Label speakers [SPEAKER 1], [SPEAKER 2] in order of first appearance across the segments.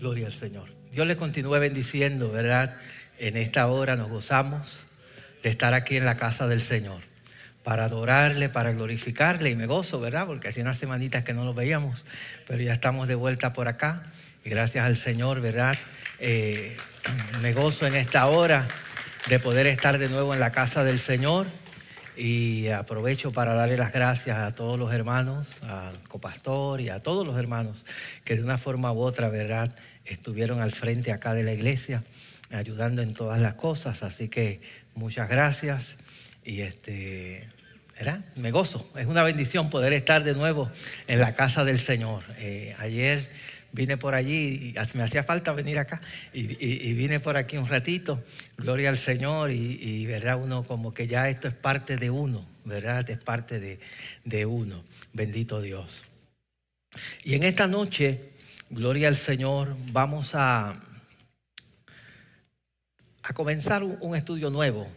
[SPEAKER 1] Gloria al Señor. Dios le continúe bendiciendo, ¿verdad? En esta hora nos gozamos de estar aquí en la casa del Señor para adorarle, para glorificarle y me gozo, ¿verdad? Porque hace unas semanitas que no nos veíamos, pero ya estamos de vuelta por acá y gracias al Señor, ¿verdad? Eh, me gozo en esta hora de poder estar de nuevo en la casa del Señor y aprovecho para darle las gracias a todos los hermanos, al copastor y a todos los hermanos que de una forma u otra, ¿verdad? Estuvieron al frente acá de la iglesia ayudando en todas las cosas, así que muchas gracias y este, ¿verdad? Me gozo, es una bendición poder estar de nuevo en la casa del Señor. Eh, ayer vine por allí, y me hacía falta venir acá, y, vine por aquí un ratito, gloria al Señor, y, verdad, uno como que ya esto es parte de uno, verdad, es parte de, de uno, bendito Dios. Y en esta noche, gloria al Señor, vamos a, a comenzar un, estudio nuevo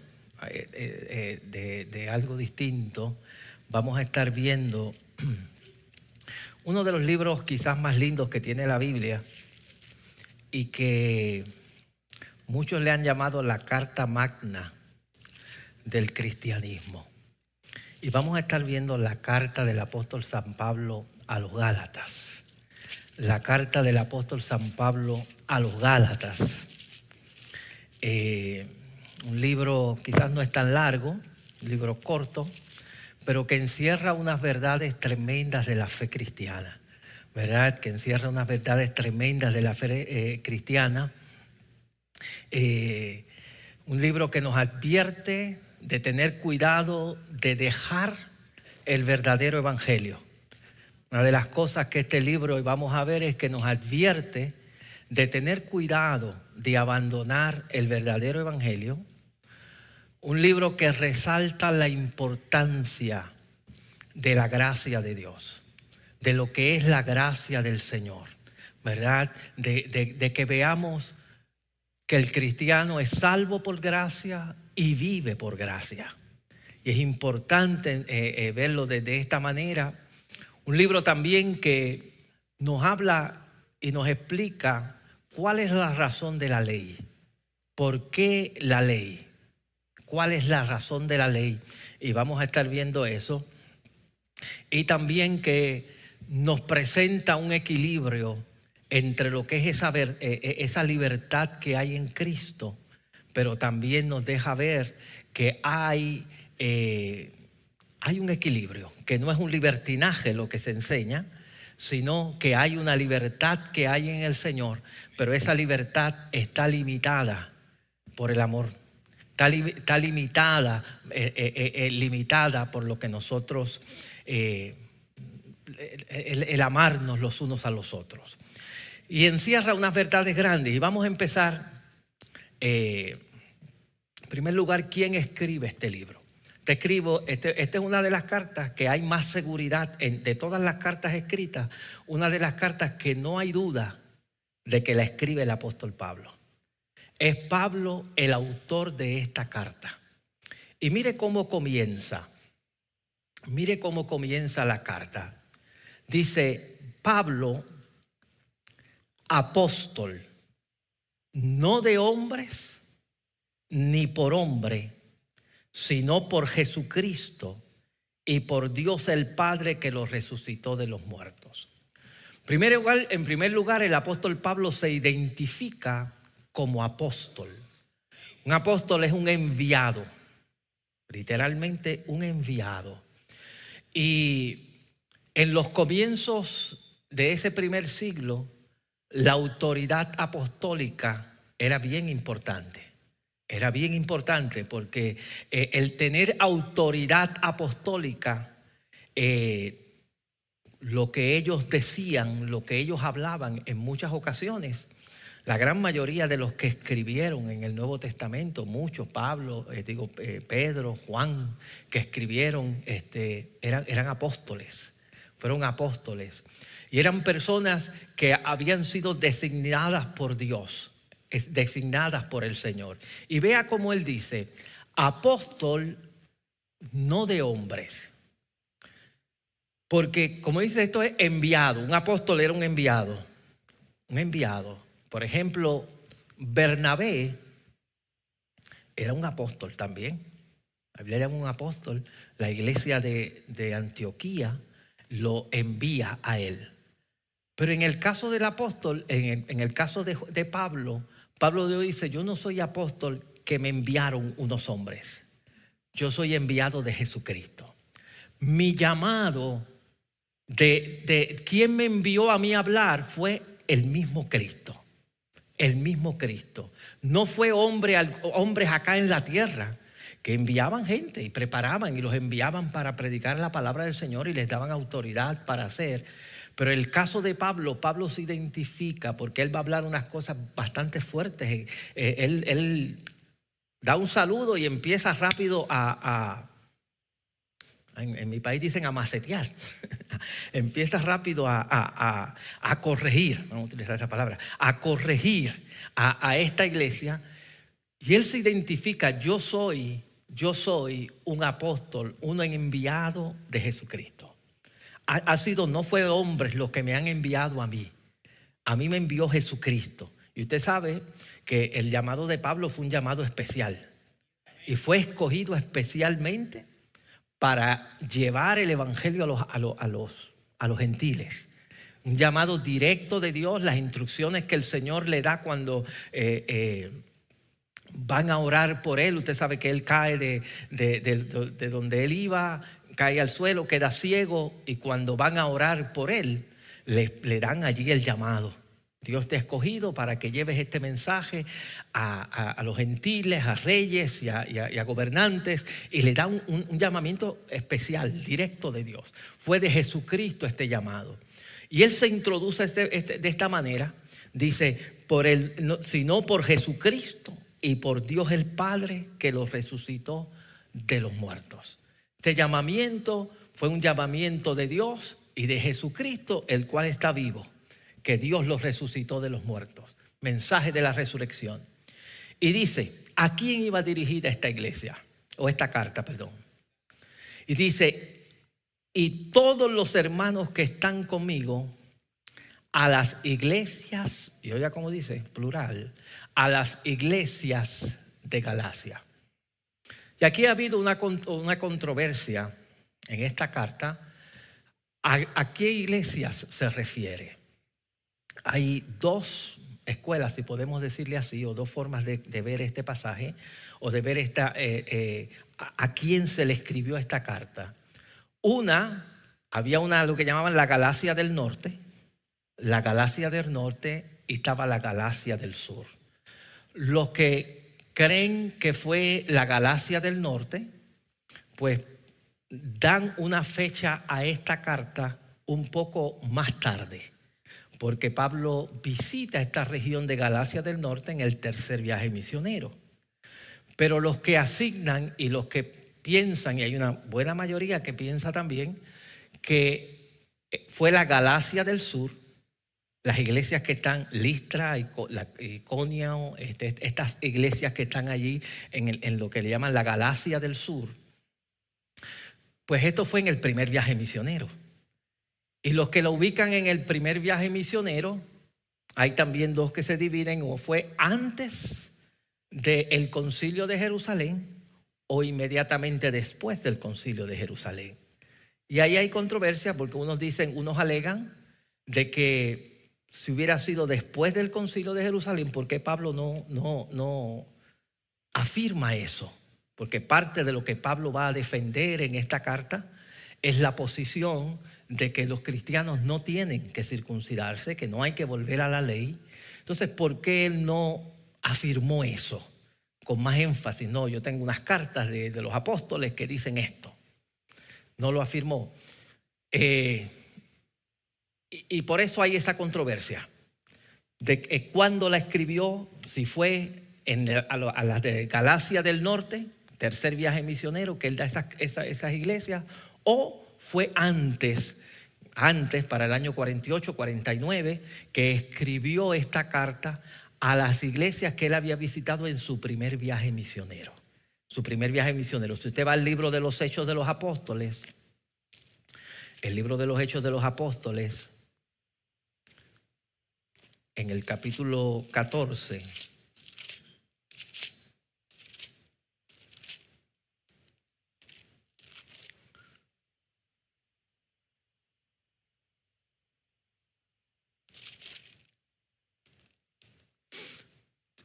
[SPEAKER 1] eh, eh, de, de algo distinto. Vamos a estar viendo uno de los libros quizás más lindos que tiene la Biblia y que muchos le han llamado la carta magna del cristianismo. Y vamos a estar viendo la carta del apóstol San Pablo a los Gálatas. La carta del apóstol San Pablo a los Gálatas. Eh, un libro quizás no es tan largo, un libro corto, pero que encierra unas verdades tremendas de la fe cristiana, ¿verdad? Que encierra unas verdades tremendas de la fe eh, cristiana. Eh, un libro que nos advierte de tener cuidado de dejar el verdadero evangelio. Una de las cosas que este libro, hoy vamos a ver, es que nos advierte de tener cuidado de abandonar el verdadero evangelio un libro que resalta la importancia de la gracia de Dios, de lo que es la gracia del Señor, ¿verdad? De, que veamos que el cristiano es salvo por gracia y vive por gracia. Y es importante eh, eh, verlo de esta manera. Un libro también que nos habla y nos explica cuál es la razón de la ley, por qué la ley cuál es la razón de la ley. Y vamos a estar viendo eso. Y también que nos presenta un equilibrio entre lo que es esa, eh, eh, libertad que hay en Cristo, pero también nos deja ver que eh, hay un equilibrio, que no es un libertinaje lo que se enseña, sino que hay una libertad que hay en el Señor, pero esa libertad está limitada por el amor está, limitada, eh, eh, eh, limitada por lo que nosotros, el, amarnos los unos a los otros. Y encierra unas verdades grandes. Y vamos a empezar, en primer lugar, ¿quién escribe este libro? Te escribo, este, esta es una de las cartas que hay más seguridad de todas las cartas escritas, una de las cartas que no hay duda de que la escribe el apóstol Pablo. Es Pablo el autor de esta carta. Y mire cómo comienza. Mire cómo comienza la carta. Dice, Pablo, apóstol, no de hombres ni por hombre, sino por Jesucristo y por Dios el Padre que lo resucitó de los muertos. en primer lugar, el apóstol Pablo se identifica como apóstol. Un apóstol es un enviado, literalmente un enviado. Y en los comienzos de ese primer siglo, la autoridad apostólica era bien importante. Era bien importante porque eh, el tener autoridad apostólica, eh, lo que ellos decían, lo que ellos hablaban en muchas ocasiones, la gran mayoría de los que escribieron en el Nuevo Testamento, muchos, Pablo, eh, digo, eh, Pedro, Juan, que escribieron, este, eran, eran apóstoles, fueron apóstoles. Y eran personas que habían sido designadas por Dios, designadas por el Señor. Y vea cómo él dice, apóstol no de hombres. Porque como dice esto es enviado, un apóstol era un enviado, un enviado Por ejemplo, Bernabé era un apóstol también. Era un apóstol. La iglesia de, Antioquía lo envía a él. Pero en el caso del apóstol, en el, caso de, de Pablo, Pablo dice, yo no soy apóstol que me enviaron unos hombres. Yo soy enviado de Jesucristo. Mi llamado de, de quien me envió a mí a hablar fue el mismo Cristo. El mismo Cristo. No fue hombre, hombres acá en la tierra que enviaban gente y preparaban y los enviaban para predicar la palabra del Señor y les daban autoridad para hacer. Pero el caso de Pablo, Pablo se identifica porque él va a hablar unas cosas bastante fuertes. Eh, él, él, da un saludo y empieza rápido a, en, mi país dicen a macetear, empieza rápido a, corregir, vamos a utilizar esa palabra, a corregir a, esta iglesia. Y él se identifica, yo soy, yo soy un apóstol, un enviado de Jesucristo. Ha, ha sido, no fue hombres los que me han enviado a mí, a mí me envió Jesucristo. Y usted sabe que el llamado de Pablo fue un llamado especial y fue escogido especialmente para llevar el Evangelio a los, a los, a los, gentiles. Un llamado directo de Dios, las instrucciones que el Señor le da cuando eh, eh, van a orar por él. Usted sabe que él cae de, de, donde él iba, cae al suelo, queda ciego y cuando van a orar por él, le dan allí el llamado. Dios te ha escogido para que lleves este mensaje a, los gentiles, a reyes y a, gobernantes y le da un, llamamiento especial, directo de Dios. Fue de Jesucristo este llamado. Y él se introduce este, este, de esta manera, dice, por el, sino por Jesucristo y por Dios el Padre que los resucitó de los muertos. Este llamamiento fue un llamamiento de Dios y de Jesucristo, el cual está vivo que Dios los resucitó de los muertos. Mensaje de la resurrección. Y dice, ¿a quién iba dirigida esta iglesia? O esta carta, perdón. Y dice, y todos los hermanos que están conmigo, a las iglesias, y oiga como dice, plural, a las iglesias de Galacia. Y aquí ha habido una, una controversia en esta carta. ¿A qué iglesias se refiere? Hay dos escuelas, si podemos decirle así, o dos formas de, ver este pasaje, o de ver esta, eh, eh, a, quién se le escribió esta carta. Una, había una, lo que llamaban la Galacia del Norte, la Galacia del Norte y estaba la Galacia del Sur. Los que creen que fue la Galacia del Norte, pues dan una fecha a esta carta un poco más tarde porque Pablo visita esta región de Galacia del Norte en el tercer viaje misionero. Pero los que asignan y los que piensan, y hay una buena mayoría que piensa también, que fue la Galacia del Sur, las iglesias que están Listra, Iconia, este, estas iglesias que están allí en, en lo que le llaman la Galacia del Sur, pues esto fue en el primer viaje misionero. Y los que lo ubican en el primer viaje misionero, hay también dos que se dividen, o fue antes del concilio de Jerusalén o inmediatamente después del concilio de Jerusalén. Y ahí hay controversia porque unos dicen, unos alegan de que si hubiera sido después del concilio de Jerusalén, ¿por qué Pablo no, no, no afirma eso? Porque parte de lo que Pablo va a defender en esta carta es la posición de que los cristianos no tienen que circuncidarse, que no hay que volver a la ley. Entonces, ¿por qué él no afirmó eso con más énfasis? No, yo tengo unas cartas de, los apóstoles que dicen esto. No lo afirmó. Eh, y, por eso hay esa controversia de que cuando la escribió, si fue en, a, las de Galacia del Norte, tercer viaje misionero que él da esas, esas iglesias, o fue antes antes, para el año 48, 49, que escribió esta carta a las iglesias que él había visitado en su primer viaje misionero. Su primer viaje misionero. Si usted va al libro de los Hechos de los Apóstoles, el libro de los Hechos de los Apóstoles, en el capítulo 14.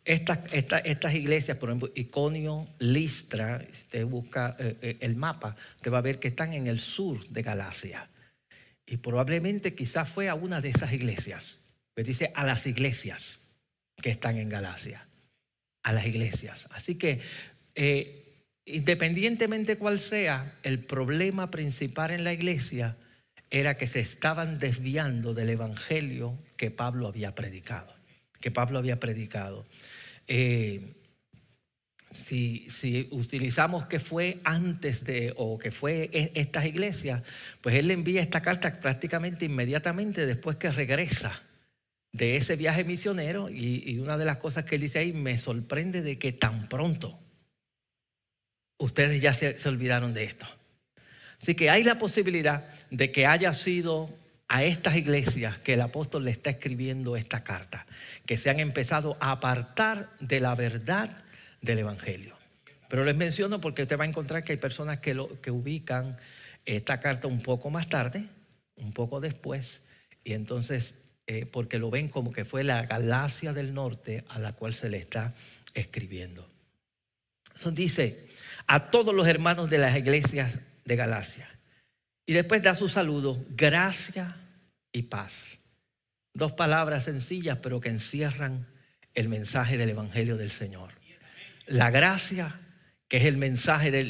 [SPEAKER 1] Estas, iglesias, por ejemplo, Iconio, Listra, usted busca eh, eh, el mapa, usted va a ver que están en el sur de Galacia. Y probablemente quizás fue a una de esas iglesias. Pues dice a las iglesias que están en Galacia. A las iglesias. Así que, eh, independientemente cuál sea, el problema principal en la iglesia era que se estaban desviando del evangelio que Pablo había predicado. Que Pablo había predicado. Eh, si, utilizamos que fue antes de, o que fue e, estas iglesias, pues él le envía esta carta prácticamente inmediatamente después que regresa de ese viaje misionero. Y, una de las cosas que él dice ahí, me sorprende de que tan pronto ustedes ya se, se olvidaron de esto. Así que hay la posibilidad de que haya sido a estas iglesias que el apóstol le está escribiendo esta carta, que se han empezado a apartar de la verdad del Evangelio. Pero les menciono porque usted va a encontrar que hay personas que, lo, que ubican esta carta un poco más tarde, un poco después, y entonces eh, porque lo ven como que fue la Galacia del Norte a la cual se le está escribiendo. Eso dice a todos los hermanos de las iglesias de Galacia. Y después da su saludo, gracia y paz. Dos palabras sencillas, pero que encierran el mensaje del Evangelio del Señor. La gracia, que es el mensaje de,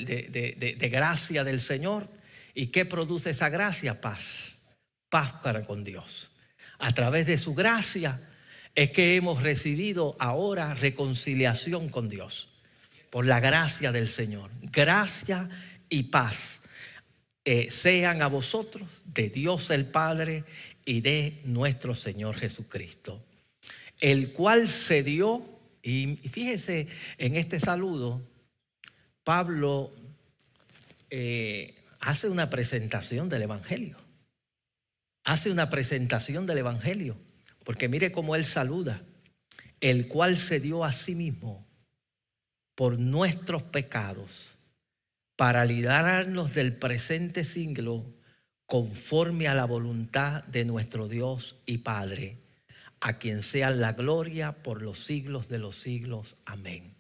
[SPEAKER 1] de gracia del Señor. ¿Y qué produce esa gracia? Paz. Paz para con Dios. A través de su gracia es que hemos recibido ahora reconciliación con Dios. Por la gracia del Señor. Gracia y paz eh, sean a vosotros de Dios el Padre y de nuestro Señor Jesucristo, el cual se dio, y fíjese en este saludo, Pablo eh, hace una presentación del Evangelio, hace una presentación del Evangelio, porque mire cómo él saluda, el cual se dio a sí mismo por nuestros pecados para librarnos del presente siglo conforme a la voluntad de nuestro Dios y Padre, a quien sea la gloria por los siglos de los siglos. Amén.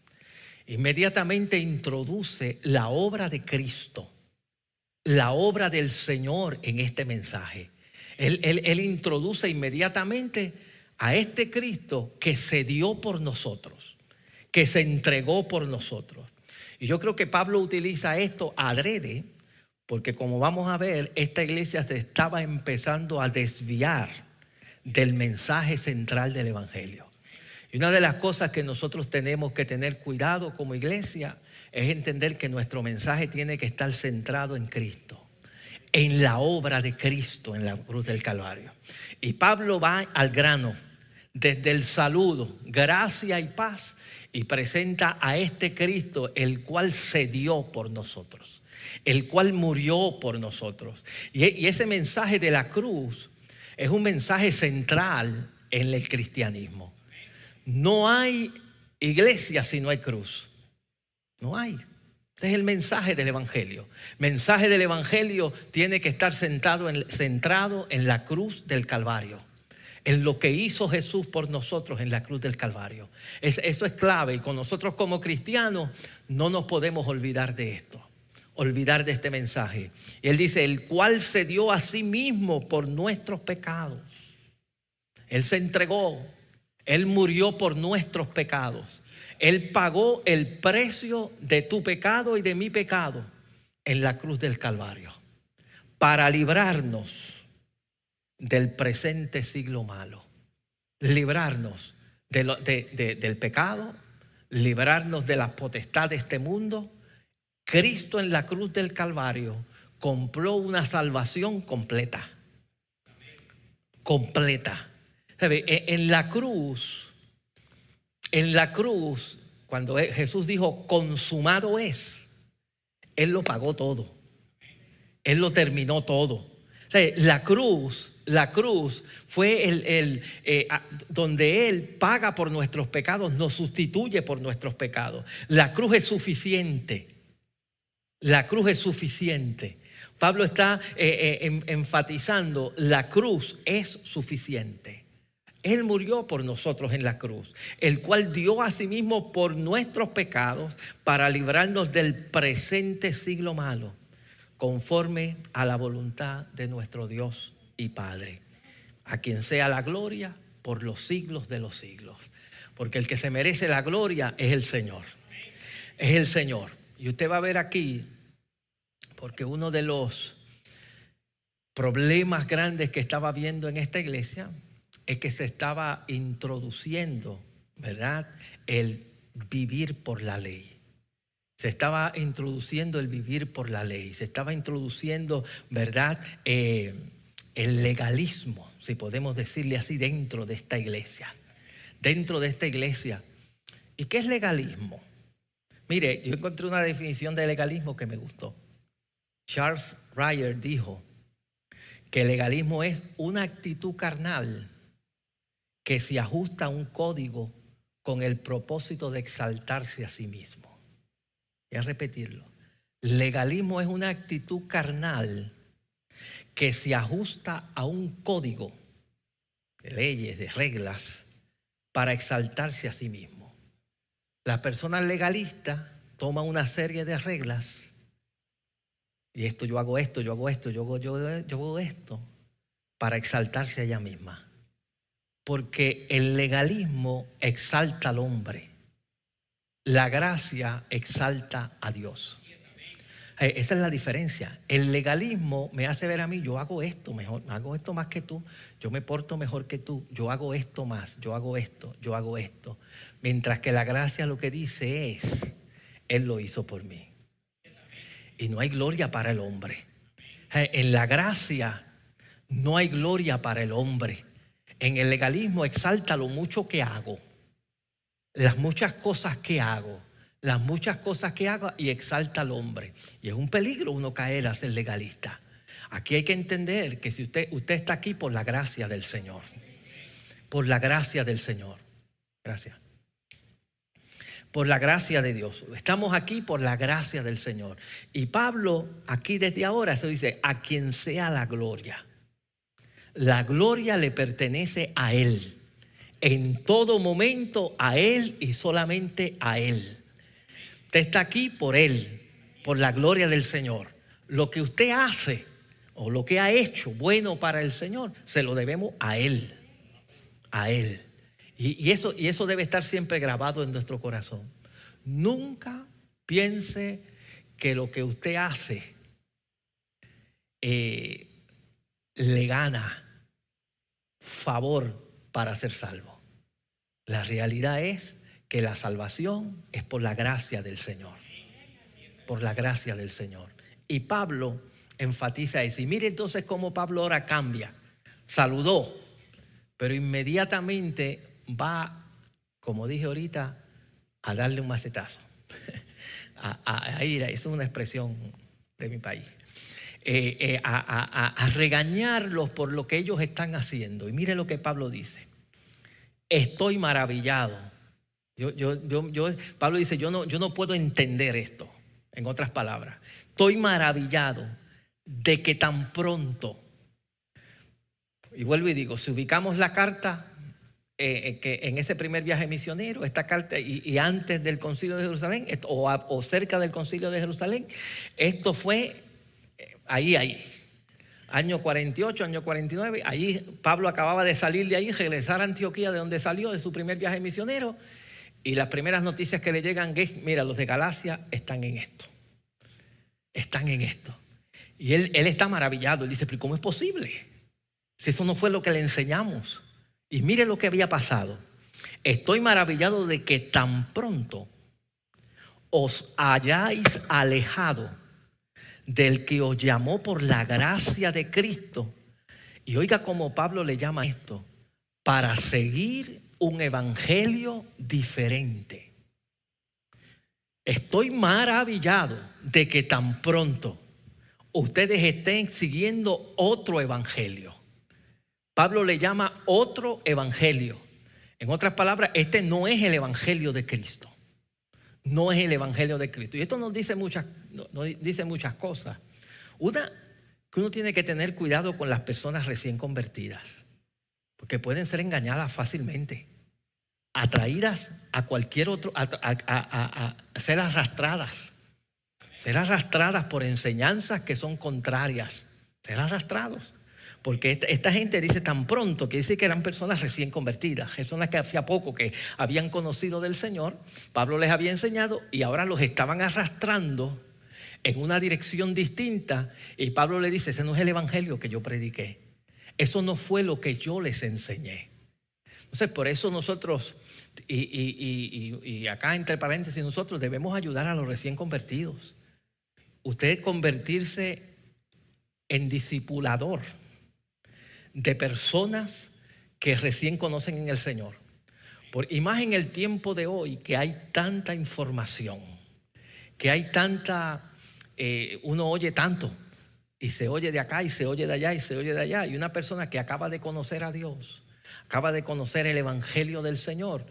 [SPEAKER 1] Inmediatamente introduce la obra de Cristo, la obra del Señor en este mensaje. Él, él introduce inmediatamente a este Cristo que se dio por nosotros, que se entregó por nosotros. Y yo creo que Pablo utiliza esto adrede, porque como vamos a ver, esta iglesia se estaba empezando a desviar del mensaje central del Evangelio. Y una de las cosas que nosotros tenemos que tener cuidado como iglesia es entender que nuestro mensaje tiene que estar centrado en Cristo, en la obra de Cristo en la cruz del Calvario. Y Pablo va al grano, desde el saludo, gracia y paz, y presenta a este Cristo, el cual se dio por nosotros, el cual murió por nosotros. Y, ese mensaje de la cruz es un mensaje central en el cristianismo. No hay iglesia si no hay cruz. No hay. Ese es el mensaje del Evangelio. Mensaje del Evangelio tiene que estar centrado en la cruz del Calvario en lo que hizo Jesús por nosotros en la cruz del Calvario. eso es clave y con nosotros como cristianos no nos podemos olvidar de esto, olvidar de este mensaje. Él dice, el cual se dio a sí mismo por nuestros pecados. Él se entregó, él murió por nuestros pecados. Él pagó el precio de tu pecado y de mi pecado en la cruz del Calvario para librarnos del presente siglo malo. Librarnos del pecado, librarnos de las potestades de este mundo. Cristo en la cruz del Calvario compró una salvación completa. Completa. E, en la cruz, en la cruz, cuando Jesús dijo, consumado es, Él lo pagó todo. Él lo terminó todo. La cruz La cruz fue el, eh, donde Él paga por nuestros pecados, nos sustituye por nuestros pecados. La cruz es suficiente. La cruz es suficiente. Pablo está eh, eh, enfatizando, la cruz es suficiente. Él murió por nosotros en la cruz, el cual dio a sí mismo por nuestros pecados para librarnos del presente siglo malo, conforme a la voluntad de nuestro Dios y Padre, a quien sea la gloria por los siglos de los siglos. Porque el que se merece la gloria es el Señor. Es el Señor. Y usted va a ver aquí, porque uno de los problemas grandes que estaba viendo en esta iglesia es que se estaba introduciendo, ¿verdad? El vivir por la ley. Se estaba introduciendo el vivir por la ley. Se estaba introduciendo, ¿verdad? Eh, el legalismo, si podemos decirle así, dentro de esta iglesia. Dentro de esta iglesia. ¿Y qué es legalismo? Mire, yo encontré una definición de legalismo que me gustó. Charles Ryer dijo que legalismo es una actitud carnal que se ajusta a un código con el propósito de exaltarse a sí mismo. Voy a repetirlo. Legalismo es una actitud carnal que se ajusta a un código de leyes, de reglas, para exaltarse a sí mismo. La persona legalista toma una serie de reglas y esto yo hago esto, yo hago esto, yo hago, yo, yo hago esto para exaltarse a ella misma porque el legalismo exalta al hombre, la gracia exalta a Dios. Eh, esa es la diferencia. El legalismo me hace ver a mí, yo hago esto mejor, hago esto más que tú, yo me porto mejor que tú, yo hago esto más, yo hago esto, yo hago esto. Mientras que la gracia lo que dice es, Él lo hizo por mí. Y no hay gloria para el hombre. Eh, en la gracia no hay gloria para el hombre. En el legalismo exalta lo mucho que hago, las muchas cosas que hago, las muchas cosas que hago y exalta al hombre. Y es un peligro uno caer a ser legalista. Aquí hay que entender que si usted, usted está aquí por la gracia del Señor, por la gracia del Señor. Gracias. Por la gracia de Dios. Estamos aquí por la gracia del Señor. Y Pablo aquí desde ahora se dice, a quien sea la gloria. La gloria le pertenece a Él. En todo momento a Él y solamente a Él. Usted está aquí por Él, por la gloria del Señor. Lo que usted hace o lo que ha hecho bueno para el Señor, se lo debemos a Él. A Él. Y, eso, y eso debe estar siempre grabado en nuestro corazón. Nunca piense que lo que usted hace eh, le gana favor para ser salvo. La realidad es que la salvación es por la gracia del Señor. Por la gracia del Señor. Y Pablo enfatiza eso. Y mire entonces cómo Pablo ahora cambia. Saludó, pero inmediatamente va, como dije ahorita, a darle un macetazo. A, ir, es una expresión de mi país. Eh, eh, a, regañarlos por lo que ellos están haciendo. Y mire lo que Pablo dice. Estoy maravillado. Yo, yo, yo, Pablo dice, yo no, yo no puedo entender esto, en otras palabras. Estoy maravillado de que tan pronto, y vuelvo y digo, si ubicamos la carta eh, que en ese primer viaje misionero, esta carta, y, antes del concilio de Jerusalén, o, o, cerca del concilio de Jerusalén, esto fue ahí, ahí. Año 48, año 49, ahí Pablo acababa de salir de ahí, regresar a Antioquía, de donde salió, de su primer viaje misionero. Y las primeras noticias que le llegan es, mira, los de Galacia están en esto. Están en esto. Y él, él está maravillado. Él dice, pero ¿cómo es posible? Si eso no fue lo que le enseñamos. Y mire lo que había pasado. Estoy maravillado de que tan pronto os hayáis alejado del que os llamó por la gracia de Cristo. Y oiga cómo Pablo le llama esto, para seguir un evangelio diferente. Estoy maravillado de que tan pronto ustedes estén siguiendo otro evangelio. Pablo le llama otro evangelio. En otras palabras, este no es el evangelio de Cristo. No es el evangelio de Cristo. Y esto nos dice muchas, nos dice muchas cosas. Una, que uno tiene que tener cuidado con las personas recién convertidas, porque pueden ser engañadas fácilmente, atraídas a cualquier otro, a, ser arrastradas, ser arrastradas por enseñanzas que son contrarias, ser arrastrados. Porque esta, gente dice tan pronto que dice que eran personas recién convertidas, personas que hacía poco que habían conocido del Señor, Pablo les había enseñado y ahora los estaban arrastrando en una dirección distinta. Y Pablo le dice, ese no es el Evangelio que yo prediqué, eso no fue lo que yo les enseñé. Entonces, por eso nosotros, y, y acá entre paréntesis, nosotros debemos ayudar a los recién convertidos. Usted convertirse en discipulador de personas que recién conocen en el Señor. Por, y más en el tiempo de hoy que hay tanta información, que hay tanta, eh, uno oye tanto y se oye de acá y se oye de allá y se oye de allá. Y una persona que acaba de conocer a Dios, acaba de conocer el Evangelio del Señor,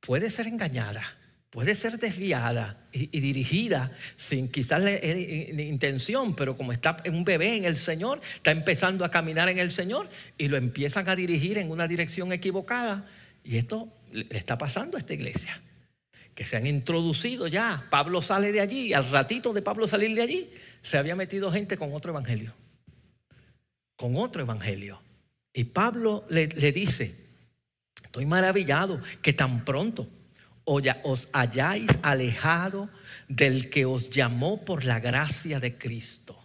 [SPEAKER 1] puede ser engañada puede ser desviada y, dirigida sin quizás la, intención, pero como está un bebé en el Señor, está empezando a caminar en el Señor y lo empiezan a dirigir en una dirección equivocada. Y esto le está pasando a esta iglesia, que se han introducido ya. Pablo sale de allí, al ratito de Pablo salir de allí, se había metido gente con otro evangelio, con otro evangelio. Y Pablo le dice, estoy maravillado que tan pronto os hayáis alejado del que os llamó por la gracia de Cristo.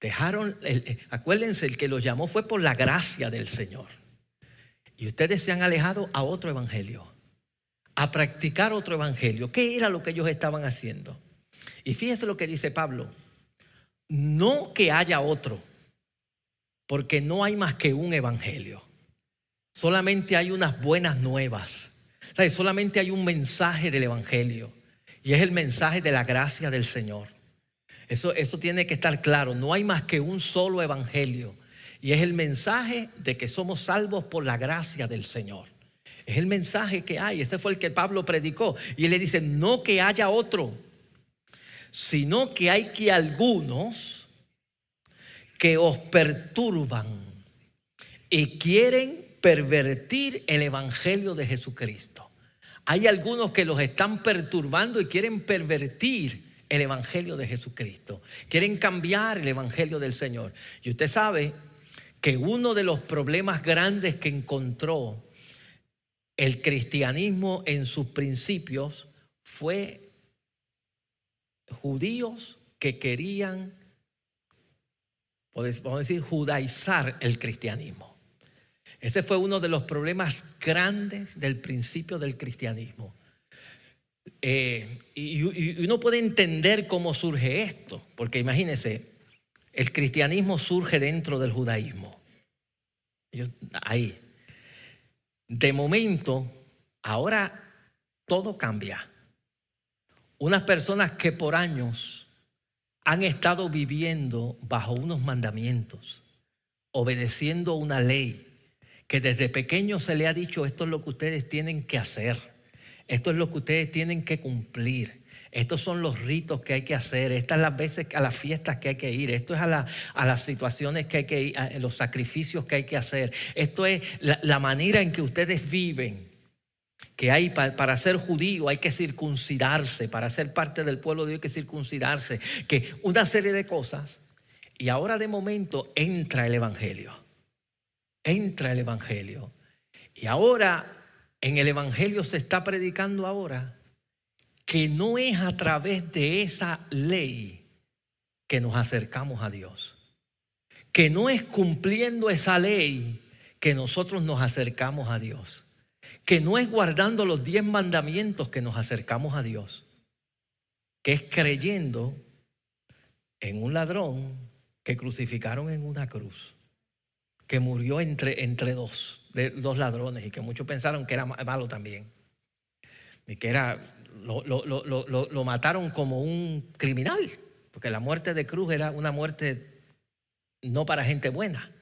[SPEAKER 1] Dejaron, acuérdense, el que los llamó fue por la gracia del Señor. Y ustedes se han alejado a otro evangelio, a practicar otro evangelio. ¿Qué era lo que ellos estaban haciendo? Y fíjense lo que dice Pablo. No que haya otro, porque no hay más que un evangelio. Solamente hay unas buenas nuevas Solamente hay un mensaje del Evangelio y es el mensaje de la gracia del Señor. Eso, eso tiene que estar claro. No hay más que un solo Evangelio y es el mensaje de que somos salvos por la gracia del Señor. Es el mensaje que hay. Ese fue el que Pablo predicó. Y él le dice, no que haya otro, sino que hay que algunos que os perturban y quieren pervertir el Evangelio de Jesucristo. Hay algunos que los están perturbando y quieren pervertir el Evangelio de Jesucristo. Quieren cambiar el Evangelio del Señor. Y usted sabe que uno de los problemas grandes que encontró el cristianismo en sus principios fue judíos que querían, vamos a decir, judaizar el cristianismo. Ese fue uno de los problemas grandes del principio del cristianismo. Eh, y, uno puede entender cómo surge esto, porque imagínense, el cristianismo surge dentro del judaísmo. ahí. De momento, ahora todo cambia. Unas personas que por años han estado viviendo bajo unos mandamientos, obedeciendo una ley, que desde pequeño se le ha dicho esto es lo que ustedes tienen que hacer, esto es lo que ustedes tienen que cumplir. Estos son los ritos que hay que hacer, estas las veces a las fiestas que hay que ir, esto es a, a las situaciones que hay que ir, los sacrificios que hay que hacer. Esto es la, manera en que ustedes viven que hay para, ser judío hay que circuncidarse, para ser parte del pueblo de Dios hay que circuncidarse, que una serie de cosas. Y ahora de momento entra el Evangelio entra el Evangelio. Y ahora en el Evangelio se está predicando ahora que no es a través de esa ley que nos acercamos a Dios. Que no es cumpliendo esa ley que nosotros nos acercamos a Dios. Que no es guardando los diez mandamientos que nos acercamos a Dios. Que es creyendo en un ladrón que crucificaron en una cruz que murió entre, entre dos, dos ladrones y que muchos pensaron que era malo también. Y que era, lo, lo, mataron como un criminal, porque la muerte de cruz era una muerte no para gente buena.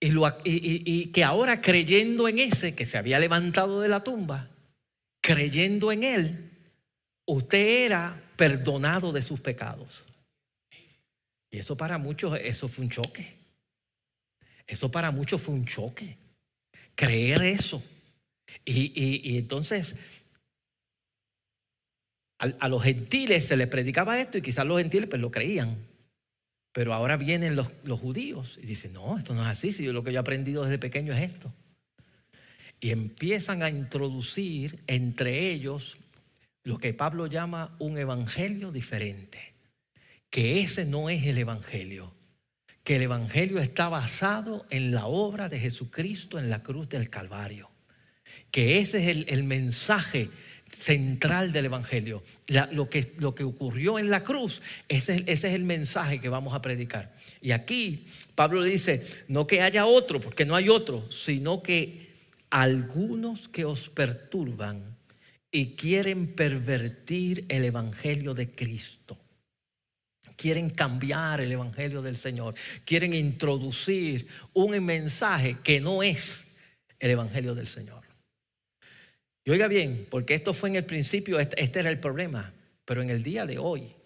[SPEAKER 1] Y, y, que ahora creyendo en ese que se había levantado de la tumba, creyendo en él, usted era perdonado de sus pecados. Y eso para muchos, eso fue un choque. Eso para muchos fue un choque. Creer eso. Y, entonces a, los gentiles se les predicaba esto y quizás los gentiles pues lo creían. Pero ahora vienen los, los, judíos y dicen, no, esto no es así, si lo que yo he aprendido desde pequeño es esto. Y empiezan a introducir entre ellos lo que Pablo llama un evangelio diferente, que ese no es el evangelio, que el evangelio está basado en la obra de Jesucristo en la cruz del Calvario, que ese es el, mensaje central del Evangelio. lo, que, lo, que, ocurrió en la cruz, ese, ese, es el mensaje que vamos a predicar. Y aquí Pablo dice, no que haya otro, porque no hay otro, sino que algunos que os perturban y quieren pervertir el Evangelio de Cristo. Quieren cambiar el Evangelio del Señor. Quieren introducir un mensaje que no es el Evangelio del Señor. Y oiga bien, porque esto fue en el principio, este, este, era el problema, pero en el día de hoy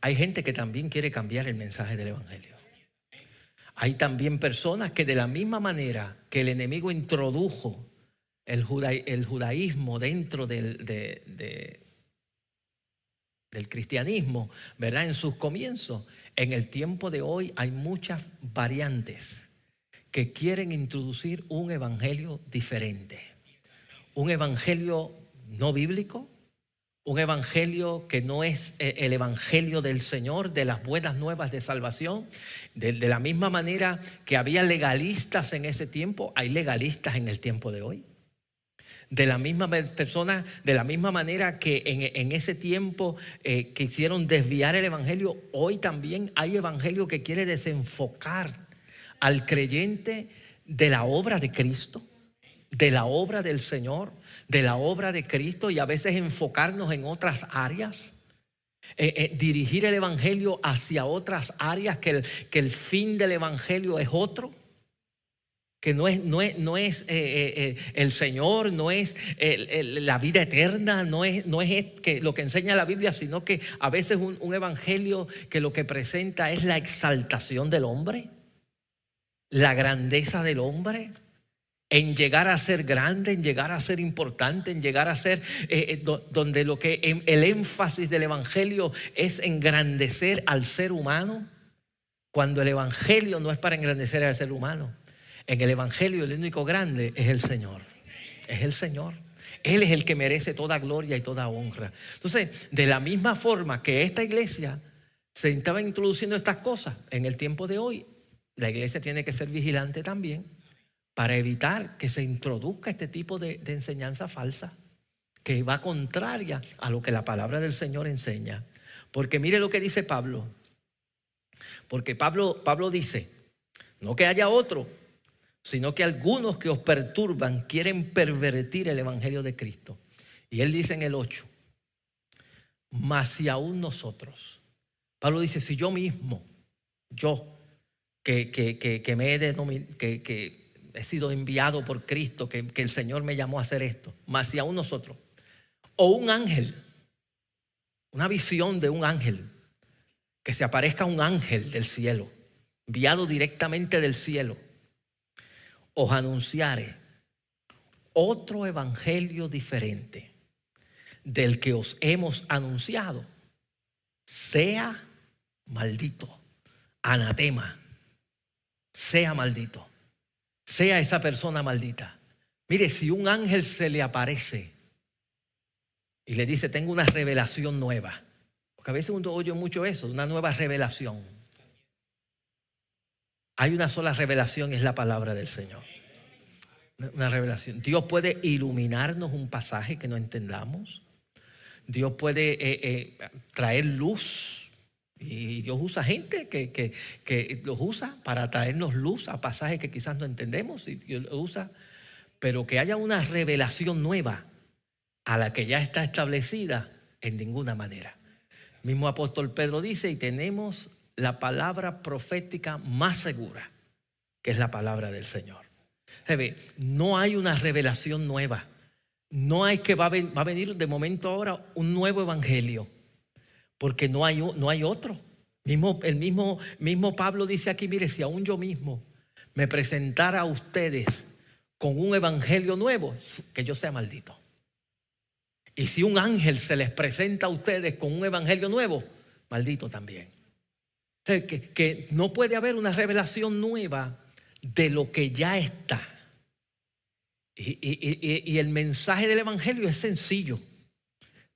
[SPEAKER 1] hay gente que también quiere cambiar el mensaje del Evangelio. Hay también personas que de la misma manera que el enemigo introdujo el, judaísmo dentro del, del cristianismo, ¿verdad? En sus comienzos, en el tiempo de hoy hay muchas variantes que quieren introducir un evangelio diferente un evangelio no bíblico, un evangelio que no es eh, el evangelio del Señor, de las buenas nuevas de salvación. De, la misma manera que había legalistas en ese tiempo, hay legalistas en el tiempo de hoy. De la misma persona, de la misma manera que en, ese tiempo eh, quisieron desviar el evangelio, hoy también hay evangelio que quiere desenfocar al creyente de la obra de Cristo de la obra del Señor, de la obra de Cristo y a veces enfocarnos en otras áreas. Eh, eh, dirigir el Evangelio hacia otras áreas, que el, que el, fin del Evangelio es otro, que no es, no es, no es eh, el Señor, no es la vida eterna, no es, no es que lo que enseña la Biblia, sino que a veces un, Evangelio que lo que presenta es la exaltación del hombre, la grandeza del hombre en llegar a ser grande, en llegar a ser importante, en llegar a ser eh, eh, donde lo que em, el énfasis del Evangelio es engrandecer al ser humano, cuando el Evangelio no es para engrandecer al ser humano. En el Evangelio el único grande es el Señor, es el Señor. Él es el que merece toda gloria y toda honra. Entonces, de la misma forma que esta iglesia se estaba introduciendo estas cosas en el tiempo de hoy, la iglesia tiene que ser vigilante también para evitar que se introduzca este tipo de, enseñanza falsa que va contraria a lo que la palabra del Señor enseña. Porque mire lo que dice Pablo. Porque Pablo, Pablo dice, no que haya otro, sino que algunos que os perturban quieren pervertir el Evangelio de Cristo. Y él dice en el 8, mas si aún nosotros, Pablo dice, si yo mismo, yo, que, que, que, me he que, he sido enviado por Cristo, que, el Señor me llamó a hacer esto, más si aún nosotros. O un ángel, una visión de un ángel, que se aparezca un ángel del cielo, enviado directamente del cielo, os anunciare otro evangelio diferente del que os hemos anunciado, sea maldito, anatema, sea maldito. Sea esa persona maldita. Mire, si un ángel se le aparece y le dice, tengo una revelación nueva, porque a veces uno oye mucho eso, una nueva revelación. Hay una sola revelación es la palabra del Señor. Una revelación. Dios puede iluminarnos un pasaje que no entendamos. Dios puede eh, eh, traer luz y Dios usa gente que, que, los usa para traernos luz a pasajes que quizás no entendemos. Y Dios usa, pero que haya una revelación nueva a la que ya está establecida en ninguna manera. mismo apóstol Pedro dice, y tenemos la palabra profética más segura, que es la palabra del Señor. No hay una revelación nueva. No hay que va a venir de momento ahora un nuevo evangelio, porque no hay, no hay otro. El mismo, mismo Pablo dice aquí, mire, si aún yo mismo me presentara a ustedes con un evangelio nuevo, que yo sea maldito. Y si un ángel se les presenta a ustedes con un evangelio nuevo, maldito también. Que, que no puede haber una revelación nueva de lo que ya está. Y, el mensaje del Evangelio es sencillo.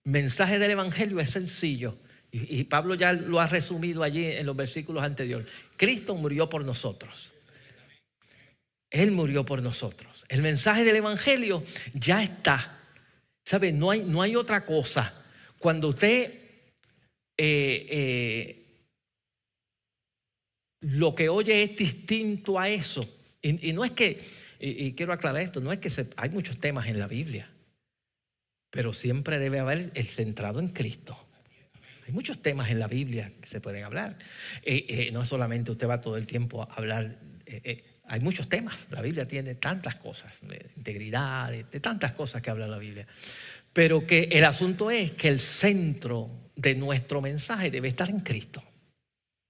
[SPEAKER 1] El mensaje del Evangelio es sencillo. Y, Pablo ya lo ha resumido allí en los versículos anteriores. Cristo murió por nosotros. Él murió por nosotros. El mensaje del Evangelio ya está. ¿Sabe? No hay, no hay otra cosa. Cuando usted eh, eh, lo que oye es distinto a eso. Y, no es que, y, quiero aclarar esto, no es que hay muchos temas en la Biblia, pero siempre debe haber el centrado en Cristo. Hay muchos temas en la Biblia que se pueden hablar. Eh, eh, no solamente usted va todo el tiempo a hablar, eh, hay muchos temas. La Biblia tiene tantas cosas, integridad, de, de tantas cosas que habla la Biblia. Pero que el asunto es que el centro de nuestro mensaje debe estar en Cristo.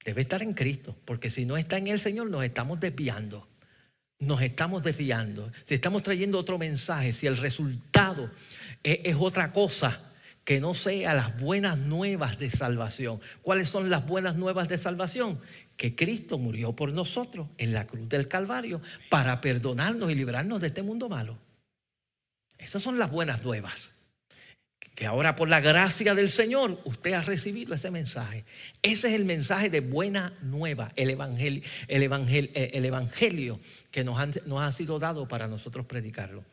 [SPEAKER 1] Debe estar en Cristo, porque si no está en el Señor nos estamos desviando. Nos estamos desviando. Si estamos trayendo otro mensaje, si el resultado es, otra cosa que no sea las buenas nuevas de salvación. ¿Cuáles son las buenas nuevas de salvación? Que Cristo murió por nosotros en la cruz del Calvario para perdonarnos y librarnos de este mundo malo. Esas son las buenas nuevas que ahora por la gracia del Señor usted ha recibido ese mensaje. Ese es el mensaje de buena nueva, el evangelio, el evangelio, eh, el evangelio que nos, nos ha sido dado para nosotros predicarlo.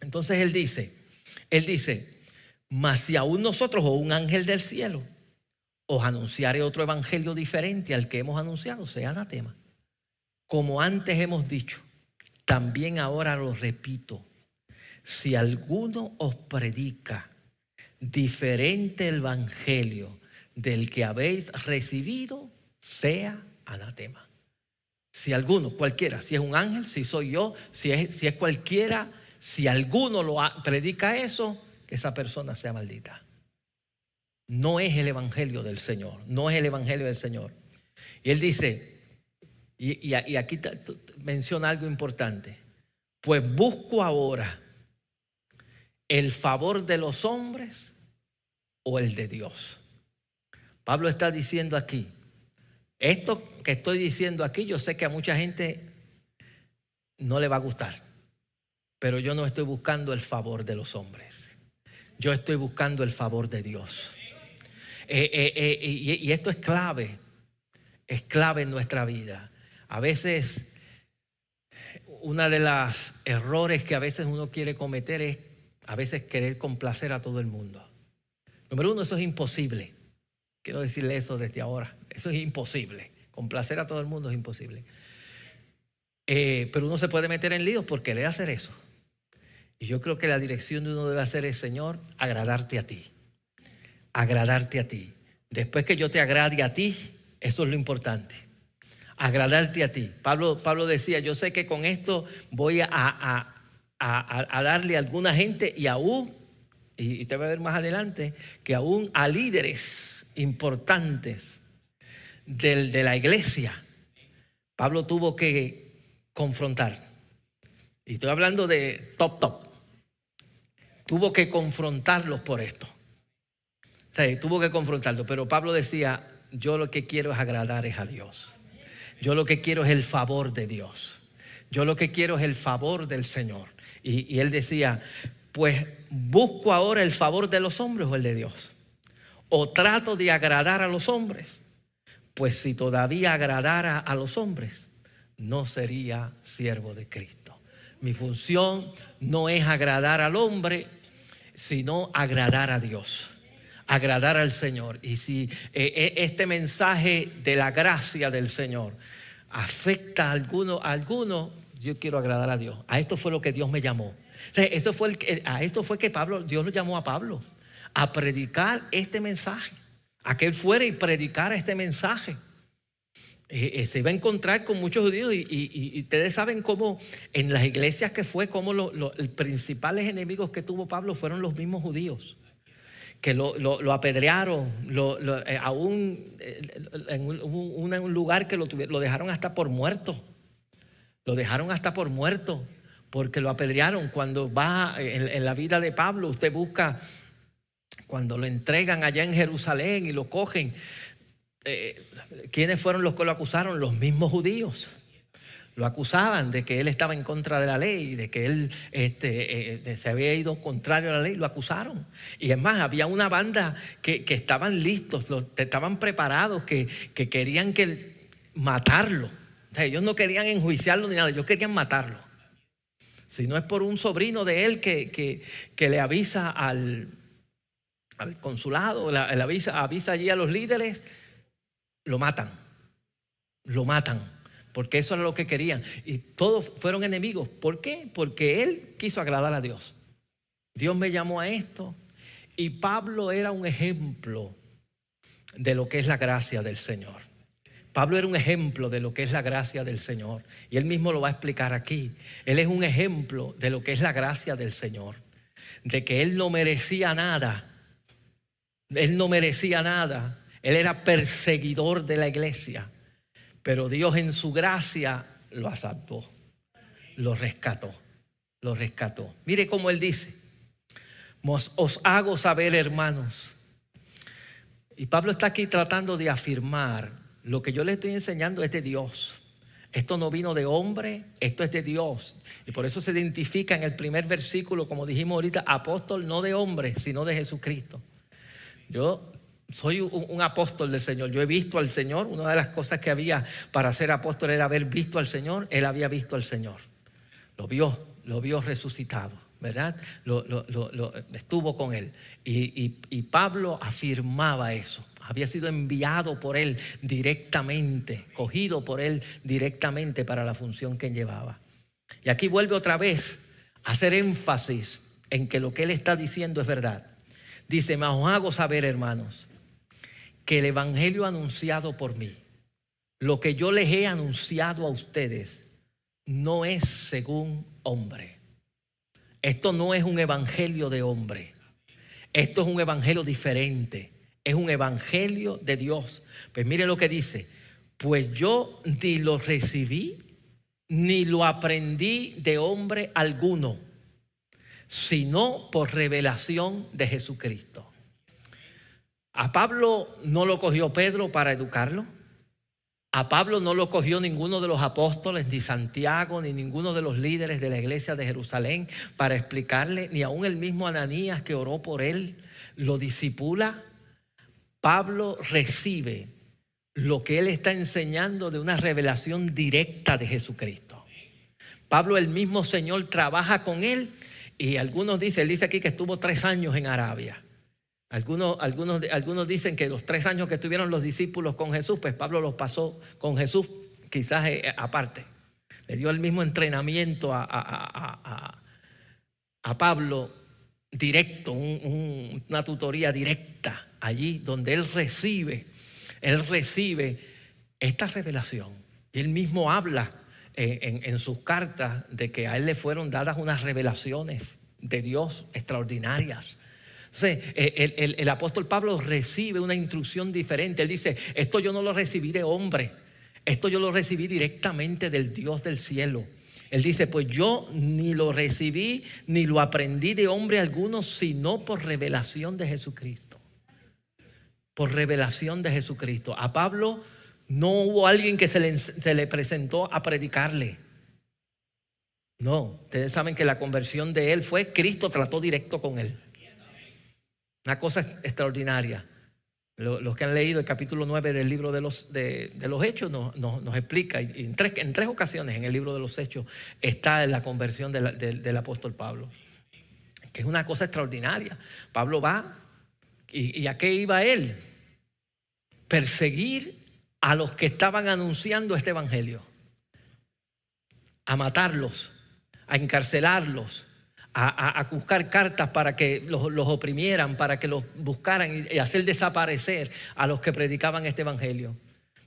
[SPEAKER 1] Entonces él dice, él dice, mas si aún nosotros o un ángel del cielo os anunciare otro evangelio diferente al que hemos anunciado, sea anatema. Como antes hemos dicho, también ahora lo repito, si alguno os predica diferente el evangelio del que habéis recibido, sea anatema. Si alguno, cualquiera, si es un ángel, si soy yo, si es, si es cualquiera, si alguno lo predica eso, que esa persona sea maldita. No es el evangelio del Señor, no es el evangelio del Señor. Y él dice, y aquí menciona algo importante, pues busco ahora el favor de los hombres o el de Dios. Pablo está diciendo aquí, esto que estoy diciendo aquí, yo sé que a mucha gente no le va a gustar, pero yo no estoy buscando el favor de los hombres, yo estoy buscando el favor de Dios. Eh, eh, eh, y, y esto es clave, es clave en nuestra vida. A veces, una de los errores que a veces uno quiere cometer es a veces querer complacer a todo el mundo. Número uno, eso es imposible. Quiero decirle eso desde ahora. Eso es imposible. Complacer a todo el mundo es imposible. Eh, pero uno se puede meter en líos por querer hacer eso. Y yo creo que la dirección de uno debe hacer es, Señor, agradarte a ti. Agradarte a ti. Después que yo te agrade a ti, eso es lo importante. Agradarte a ti. Pablo, Pablo decía, yo sé que con esto voy a, a, darle a alguna gente y aún, y, te va a ver más adelante, que aún a líderes importantes del, de la iglesia, Pablo tuvo que confrontar. Y estoy hablando de top, top. Tuvo que confrontarlos por esto. tuvo que confrontarlos. Pero Pablo decía, yo lo que quiero es agradar es a Dios. Yo lo que quiero es el favor de Dios. Yo lo que quiero es el favor del Señor. Y, él decía, pues busco ahora el favor de los hombres o el de Dios. O trato de agradar a los hombres. Pues si todavía agradara a los hombres, no sería siervo de Cristo. Mi función no es agradar al hombre, sino agradar a Dios, agradar al Señor. Y si eh, eh, este mensaje de la gracia del Señor afecta a alguno, a alguno yo quiero agradar a Dios. A esto fue lo que Dios me llamó. eso fue a esto fue que Pablo, Dios lo llamó a Pablo, a predicar este mensaje, a que él fuera y predicara este mensaje. eh, eh, se iba a encontrar con muchos judíos y, ustedes saben cómo en las iglesias que fue, cómo los principales enemigos que tuvo Pablo fueron los mismos judíos, que lo, apedrearon, eh, aún en un, lugar que lo, lo dejaron hasta por muerto, lo dejaron hasta por muerto, porque lo apedrearon. Cuando va en la vida de Pablo, usted busca, cuando lo entregan allá en Jerusalén y lo cogen, eh, ¿quiénes fueron los que lo acusaron? Los mismos judíos. Lo acusaban de que él estaba en contra de la ley, de que él este, eh, se había ido contrario a la ley, lo acusaron. Y es más, había una banda que, estaban listos, estaban preparados, que, querían que matarlo. Ellos no querían enjuiciarlo ni nada, ellos querían matarlo. Si no es por un sobrino de él que, le avisa al, al consulado, le avisa, avisa allí a los líderes, lo matan, lo matan, porque eso era lo que querían. Y todos fueron enemigos. ¿Por qué? Porque él quiso agradar a Dios. Dios me llamó a esto. Y Pablo era un ejemplo de lo que es la gracia del Señor. Pablo era un ejemplo de lo que es la gracia del Señor. Y él mismo lo va a explicar aquí. Él es un ejemplo de lo que es la gracia del Señor. De que él no merecía nada. Él no merecía nada. Él era perseguidor de la iglesia, pero Dios en su gracia lo asaltó, lo rescató, lo rescató. Mire cómo él dice, os hago saber hermanos. Y Pablo está aquí tratando de afirmar, lo que yo le estoy enseñando es de Dios. Esto no vino de hombre, esto es de Dios. Y por eso se identifica en el primer versículo, como dijimos ahorita, apóstol no de hombre, sino de Jesucristo. Yo soy un, apóstol del Señor. Yo he visto al Señor. Una de las cosas que había para ser apóstol era haber visto al Señor. Él había visto al Señor. Lo vio, lo vio resucitado, ¿verdad? Lo, estuvo con él. Y, Pablo afirmaba eso. Había sido enviado por él directamente, cogido por él directamente para la función que llevaba. Y aquí vuelve otra vez a hacer énfasis en que lo que él está diciendo es verdad. Dice, me os hago saber, hermanos, que el Evangelio anunciado por mí, lo que yo les he anunciado a ustedes, no es según hombre. Esto no es un Evangelio de hombre. Esto es un Evangelio diferente. Es un Evangelio de Dios. Pues mire lo que dice. Pues yo ni lo recibí, ni lo aprendí de hombre alguno, sino por revelación de Jesucristo. A Pablo no lo cogió Pedro para educarlo. A Pablo no lo cogió ninguno de los apóstoles, ni Santiago, ni ninguno de los líderes de la iglesia de Jerusalén para explicarle, ni aún el mismo Ananías que oró por él, lo disipula. Pablo recibe lo que él está enseñando de una revelación directa de Jesucristo. Pablo, el mismo Señor, trabaja con él y algunos dicen, él dice aquí que estuvo tres años en Arabia. Algunos, algunos, algunos dicen que los tres años que estuvieron los discípulos con Jesús, pues Pablo los pasó con Jesús quizás eh, eh, aparte. Le dio el mismo entrenamiento a, a, Pablo directo, una tutoría directa allí donde él recibe, él recibe esta revelación. Y él mismo habla eh, en, en sus cartas de que a él le fueron dadas unas revelaciones de Dios extraordinarias el, apóstol Pablo recibe una instrucción diferente. Él dice, esto yo no lo recibí de hombre, esto yo lo recibí directamente del Dios del cielo. Él dice, pues yo ni lo recibí ni lo aprendí de hombre alguno, sino por revelación de Jesucristo. Por revelación de Jesucristo. A Pablo no hubo alguien que se le, se le presentó a predicarle. No, ustedes saben que la conversión de él fue Cristo trató directo con él. Una cosa extraordinaria. Los que han leído el capítulo 9 del libro de los, de, los Hechos nos, explica, y en tres, en tres, ocasiones en el libro de los Hechos está la conversión del apóstol Pablo, que es una cosa extraordinaria. Pablo va, ¿y a qué iba él? Perseguir a los que estaban anunciando este evangelio, a matarlos, a encarcelarlos, a, buscar cartas para que los, oprimieran, para que los buscaran y, hacer desaparecer a los que predicaban este evangelio.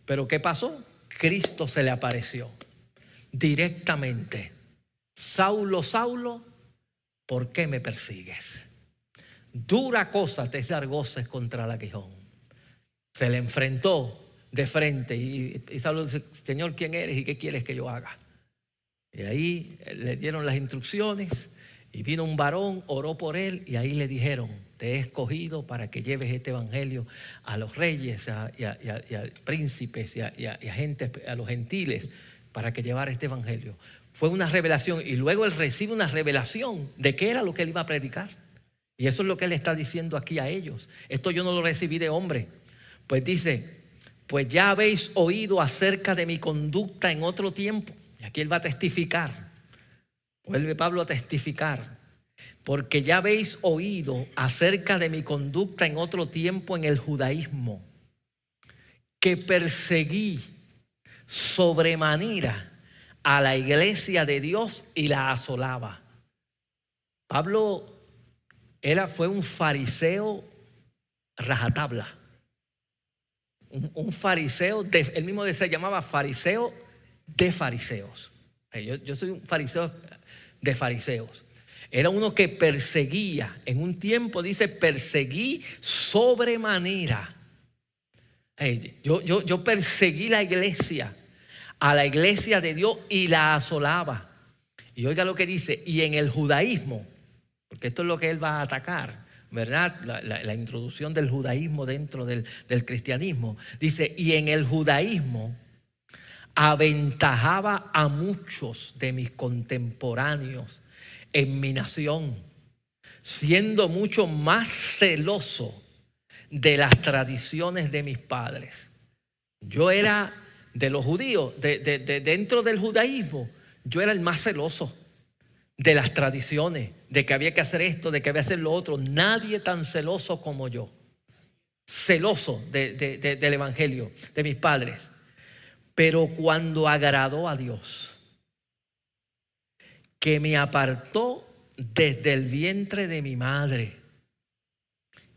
[SPEAKER 1] Pero ¿qué pasó? Cristo se le apareció directamente. Saulo, Saulo, ¿por qué me persigues? Dura cosa te es dar goces contra el aguijón. Se le enfrentó de frente y, y Saulo dice, Señor, ¿quién eres y qué quieres que yo haga? Y ahí le dieron las instrucciones y vino un varón, oró por él y ahí le dijeron, te he escogido para que lleves este evangelio a los reyes y, a, príncipes y a, gente, a los gentiles, para que llevara este evangelio. Fue una revelación y luego él recibe una revelación de qué era lo que él iba a predicar. Y eso es lo que él está diciendo aquí a ellos. Esto yo no lo recibí de hombre. Pues dice, pues ya habéis oído acerca de mi conducta en otro tiempo. Y aquí él va a testificar. Vuelve Pablo a testificar. Porque ya habéis oído acerca de mi conducta en otro tiempo en el judaísmo, que perseguí sobremanera a la iglesia de Dios y la asolaba. Pablo era, fue un fariseo rajatabla. Un, fariseo, de, él mismo se llamaba fariseo de fariseos. Yo, yo soy un fariseo de fariseos. Era uno que perseguía, en un tiempo dice, perseguí sobremanera. yo, yo, yo perseguí la iglesia, a la iglesia de Dios y la asolaba. Y oiga lo que dice, y en el judaísmo, porque esto es lo que él va a atacar, ¿verdad? La, introducción del judaísmo dentro del, del cristianismo. Dice, y en el judaísmo aventajaba a muchos de mis contemporáneos en mi nación, siendo mucho más celoso de las tradiciones de mis padres. Yo era de los judíos, de, dentro del judaísmo, yo era el más celoso de las tradiciones, de que había que hacer esto, de que había que hacer lo otro. Nadie tan celoso como yo. Celoso del Evangelio, de mis padres. Pero cuando agradó a Dios, que me apartó desde el vientre de mi madre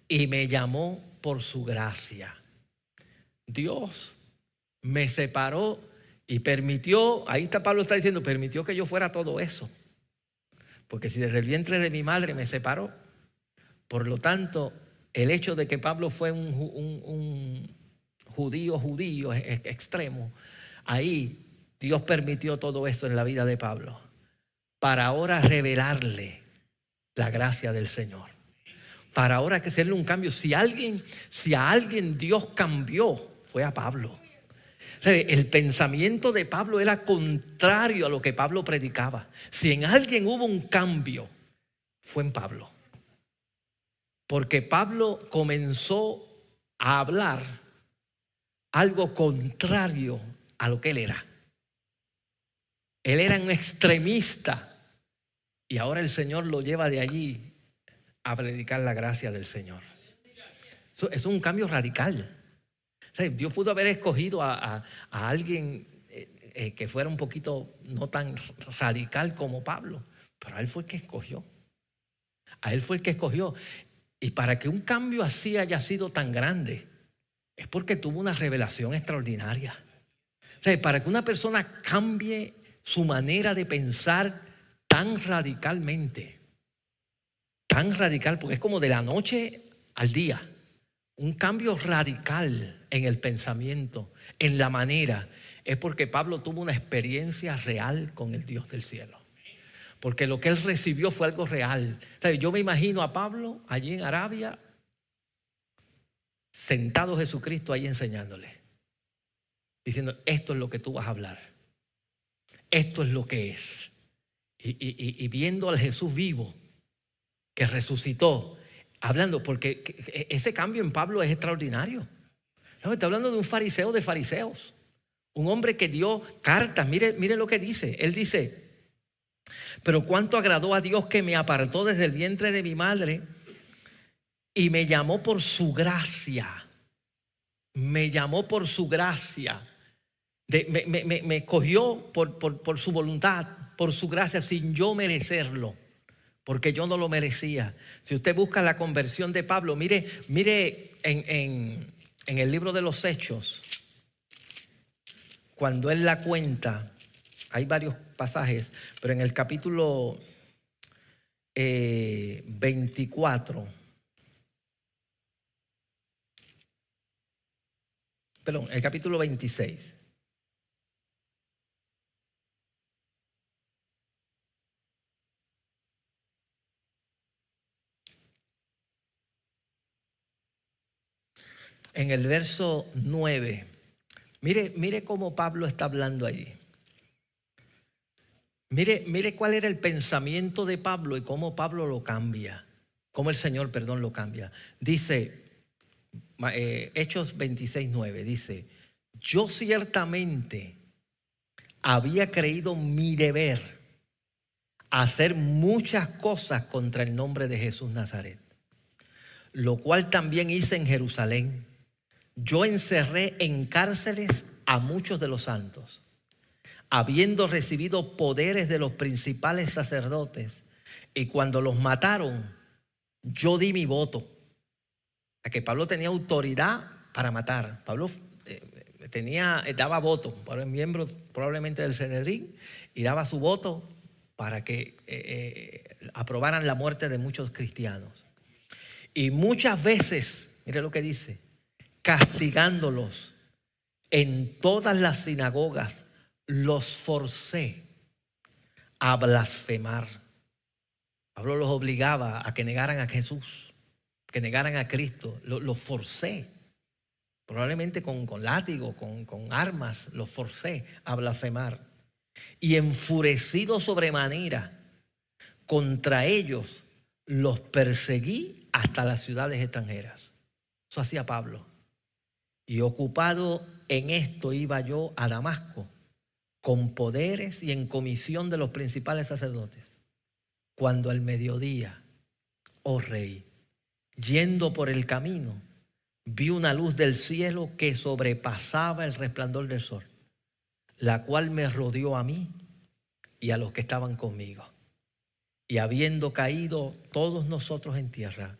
[SPEAKER 1] y me llamó por su gracia. Dios me separó y permitió, ahí está Pablo está diciendo, permitió que yo fuera todo eso. Porque si desde el vientre de mi madre me separó, por lo tanto, el hecho de que Pablo fue un, judío, judío extremo, ahí Dios permitió todo eso en la vida de Pablo para ahora revelarle la gracia del Señor. Para ahora que hacerle un cambio. Si alguien, si a alguien Dios cambió, fue a Pablo. el pensamiento de Pablo era contrario a lo que Pablo predicaba. Si en alguien hubo un cambio, fue en Pablo. Porque Pablo comenzó a hablar algo contrario a lo que él era. Él era un extremista y ahora el Señor lo lleva de allí a predicar la gracia del Señor. Eso, es un cambio radical. Dios pudo haber escogido a, alguien eh, eh, que fuera un poquito no tan radical como Pablo, pero a él fue el que escogió. A él fue el que escogió. Y para que un cambio así haya sido tan grande, es porque tuvo una revelación extraordinaria. para que una persona cambie su manera de pensar tan radicalmente, tan radical, porque es como de la noche al día, un cambio radical en el pensamiento, en la manera, es porque Pablo tuvo una experiencia real con el Dios del cielo. Porque lo que él recibió fue algo real. Yo me imagino a Pablo allí en Arabia, sentado Jesucristo ahí enseñándole, diciendo, esto es lo que tú vas a hablar, esto es lo que es y, viendo al Jesús vivo que resucitó, hablando, porque ese cambio en Pablo es extraordinario. No, está hablando de un fariseo de fariseos, un hombre que dio cartas, mire, mire lo que dice, él dice, pero cuánto agradó a Dios que me apartó desde el vientre de mi madre y me llamó por su gracia, me llamó por su gracia, me, cogió por, por su voluntad, por su gracia sin yo merecerlo, porque yo no lo merecía. Si usted busca la conversión de Pablo, mire, mire en, en el libro de los Hechos, cuando él la cuenta, hay varios pasajes, pero en el capítulo 24, perdón, el capítulo 26. En el verso 9, mire, mire cómo Pablo está hablando ahí. Mire, mire cuál era el pensamiento de Pablo y cómo Pablo lo cambia, cómo el Señor, perdón, lo cambia. Dice, eh, Hechos 26, 9, dice, yo ciertamente había creído mi deber hacer muchas cosas contra el nombre de Jesús Nazaret, lo cual también hice en Jerusalén. Yo encerré en cárceles a muchos de los santos habiendo recibido poderes de los principales sacerdotes, y cuando los mataron, yo di mi voto. Que Pablo tenía autoridad para matar. Pablo eh, tenía, daba voto, para miembro probablemente del Senedrín, y daba su voto para que eh, eh, aprobaran la muerte de muchos cristianos. Y muchas veces, mire lo que dice, castigándolos en todas las sinagogas los forcé a blasfemar. Pablo los obligaba a que negaran a Jesús, que negaran a Cristo. Los, forcé, probablemente con, con látigo, con, con armas, los forcé a blasfemar. Y enfurecido sobremanera contra ellos, los perseguí hasta las ciudades extranjeras. Eso hacía Pablo. Y ocupado en esto iba yo a Damasco con poderes y en comisión de los principales sacerdotes, cuando al mediodía, oh rey, yendo por el camino, vi una luz del cielo que sobrepasaba el resplandor del sol, la cual me rodeó a mí y a los que estaban conmigo. Y habiendo caído todos nosotros en tierra,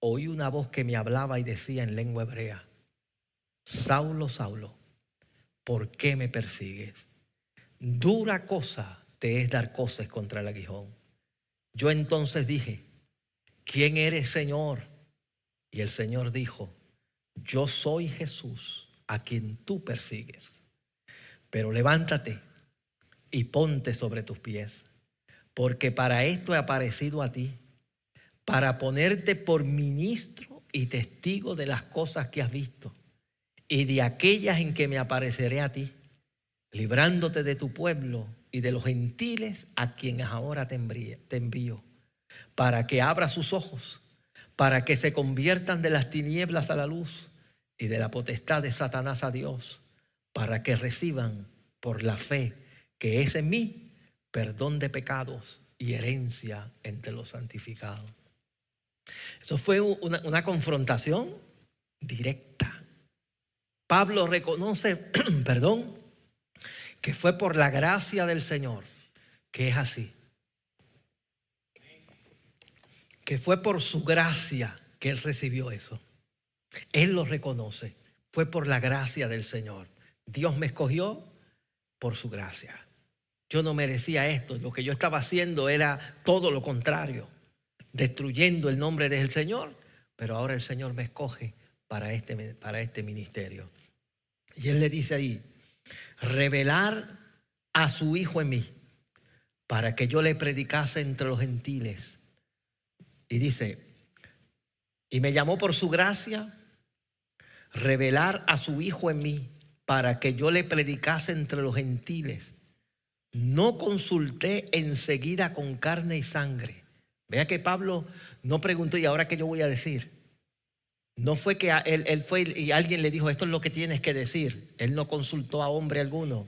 [SPEAKER 1] oí una voz que me hablaba y decía en lengua hebrea, Saulo, Saulo, ¿por qué me persigues? Dura cosa te es dar cosas contra el aguijón. Yo entonces dije, ¿quién eres Señor? Y el Señor dijo, yo soy Jesús a quien tú persigues. Pero levántate y ponte sobre tus pies, porque para esto he aparecido a ti, para ponerte por ministro y testigo de las cosas que has visto y de aquellas en que me apareceré a ti librándote de tu pueblo y de los gentiles a quienes ahora te envío, para que abra sus ojos, para que se conviertan de las tinieblas a la luz y de la potestad de Satanás a Dios, para que reciban por la fe que es en mí perdón de pecados y herencia entre los santificados. Eso fue una, una confrontación directa. Pablo reconoce, perdón, que fue por la gracia del Señor, que es así. Fue por su gracia que Él recibió eso. Él lo reconoce. Fue por la gracia del Señor. Dios me escogió por su gracia. Yo no merecía esto. Lo que yo estaba haciendo era todo lo contrario. Destruyendo el nombre del Señor. Pero ahora el Señor me escoge para este, para este ministerio. Y Él le dice ahí, revelar a su Hijo en mí, para que yo le predicase entre los gentiles. Y dice, y me llamó por su gracia, revelar a su Hijo en mí, para que yo le predicase entre los gentiles. No consulté enseguida con carne y sangre. Vea que Pablo no preguntó, ¿y ahora qué yo voy a decir? No fue que él, fue y alguien le dijo, esto es lo que tienes que decir. Él no consultó a hombre alguno.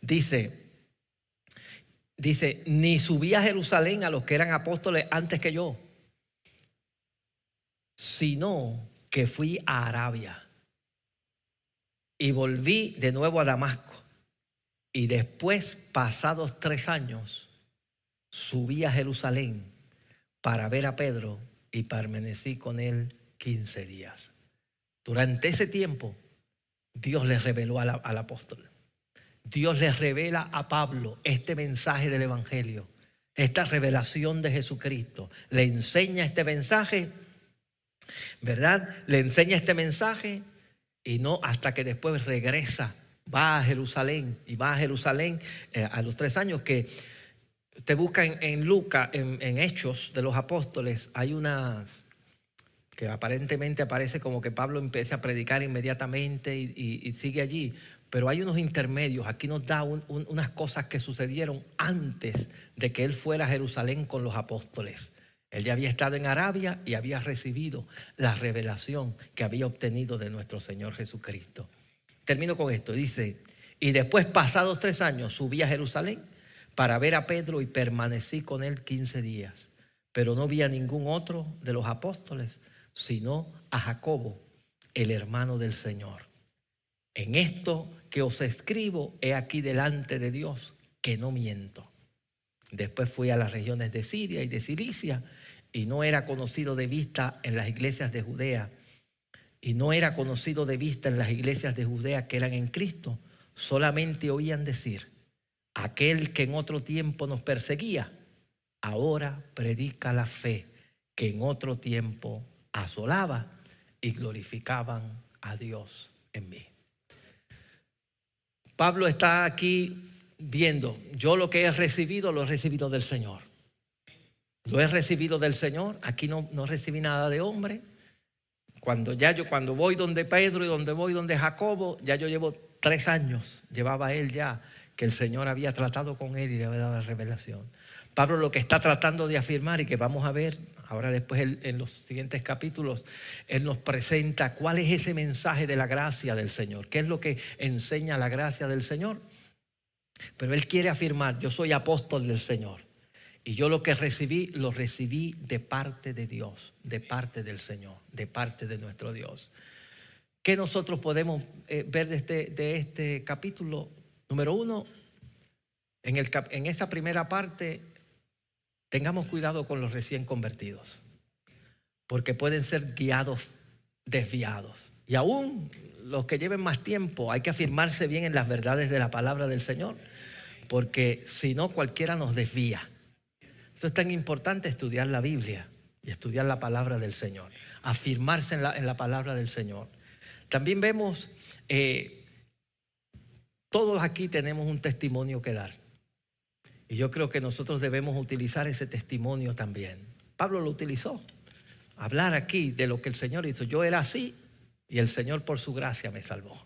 [SPEAKER 1] Dice, dice, ni subí a Jerusalén a los que eran apóstoles antes que yo, sino que fui a Arabia y volví de nuevo a Damasco. Y después, pasados tres años, subí a Jerusalén para ver a Pedro y permanecí con él 15 días. Durante ese tiempo, Dios le reveló al, apóstol Dios le revela a Pablo este mensaje del Evangelio, esta revelación de Jesucristo. Le enseña este mensaje, ¿verdad? Le enseña este mensaje y no hasta que después regresa, va a Jerusalén y va a Jerusalén eh, a los tres años que te busca en, Lucas, en, Hechos de los Apóstoles, hay unas que aparentemente aparece como que Pablo empieza a predicar inmediatamente y, sigue allí, pero hay unos intermedios. Aquí nos da unas cosas que sucedieron antes de que él fuera a Jerusalén con los apóstoles. Él ya había estado en Arabia y había recibido la revelación que había obtenido de nuestro Señor Jesucristo. Termino con esto. Dice, y después pasados tres años subí a Jerusalén para ver a Pedro y permanecí con él 15 días. Pero no vi a ningún otro de los apóstoles, sino a Jacobo, el hermano del Señor. En esto que os escribo, he aquí delante de Dios que no miento. Después fui a las regiones de Siria y de Cilicia y no era conocido de vista en las iglesias de Judea. Y no era conocido de vista en las iglesias de Judea que eran en Cristo. Solamente oían decir, aquel que en otro tiempo nos perseguía, ahora predica la fe que en otro tiempo asolaba y glorificaban a Dios en mí. Pablo está aquí viendo, yo lo que he recibido lo he recibido del Señor. Lo he recibido del Señor, aquí no, no recibí nada de hombre. Cuando ya yo, cuando voy donde Pedro y donde voy donde Jacobo, ya yo llevo tres años, llevaba él ya que el Señor había tratado con él y le había dado la revelación. Pablo lo que está tratando de afirmar y que vamos a ver ahora después en los siguientes capítulos, él nos presenta cuál es ese mensaje de la gracia del Señor, qué es lo que enseña la gracia del Señor. Pero él quiere afirmar, yo soy apóstol del Señor y yo lo que recibí, lo recibí de parte de Dios, de parte del Señor, de parte de nuestro Dios. ¿Qué nosotros podemos eh, ver de este, de este capítulo? Número uno, en, en esa primera parte, tengamos cuidado con los recién convertidos, porque pueden ser guiados, desviados. Y aún los que lleven más tiempo, hay que afirmarse bien en las verdades de la palabra del Señor, porque si no, cualquiera nos desvía. Esto es tan importante estudiar la Biblia y estudiar la palabra del Señor, afirmarse en la, en la palabra del Señor. También vemos eh, todos aquí tenemos un testimonio que dar. Y yo creo que nosotros debemos utilizar ese testimonio también. Pablo lo utilizó. Hablar aquí de lo que el Señor hizo. Yo era así y el Señor por su gracia me salvó.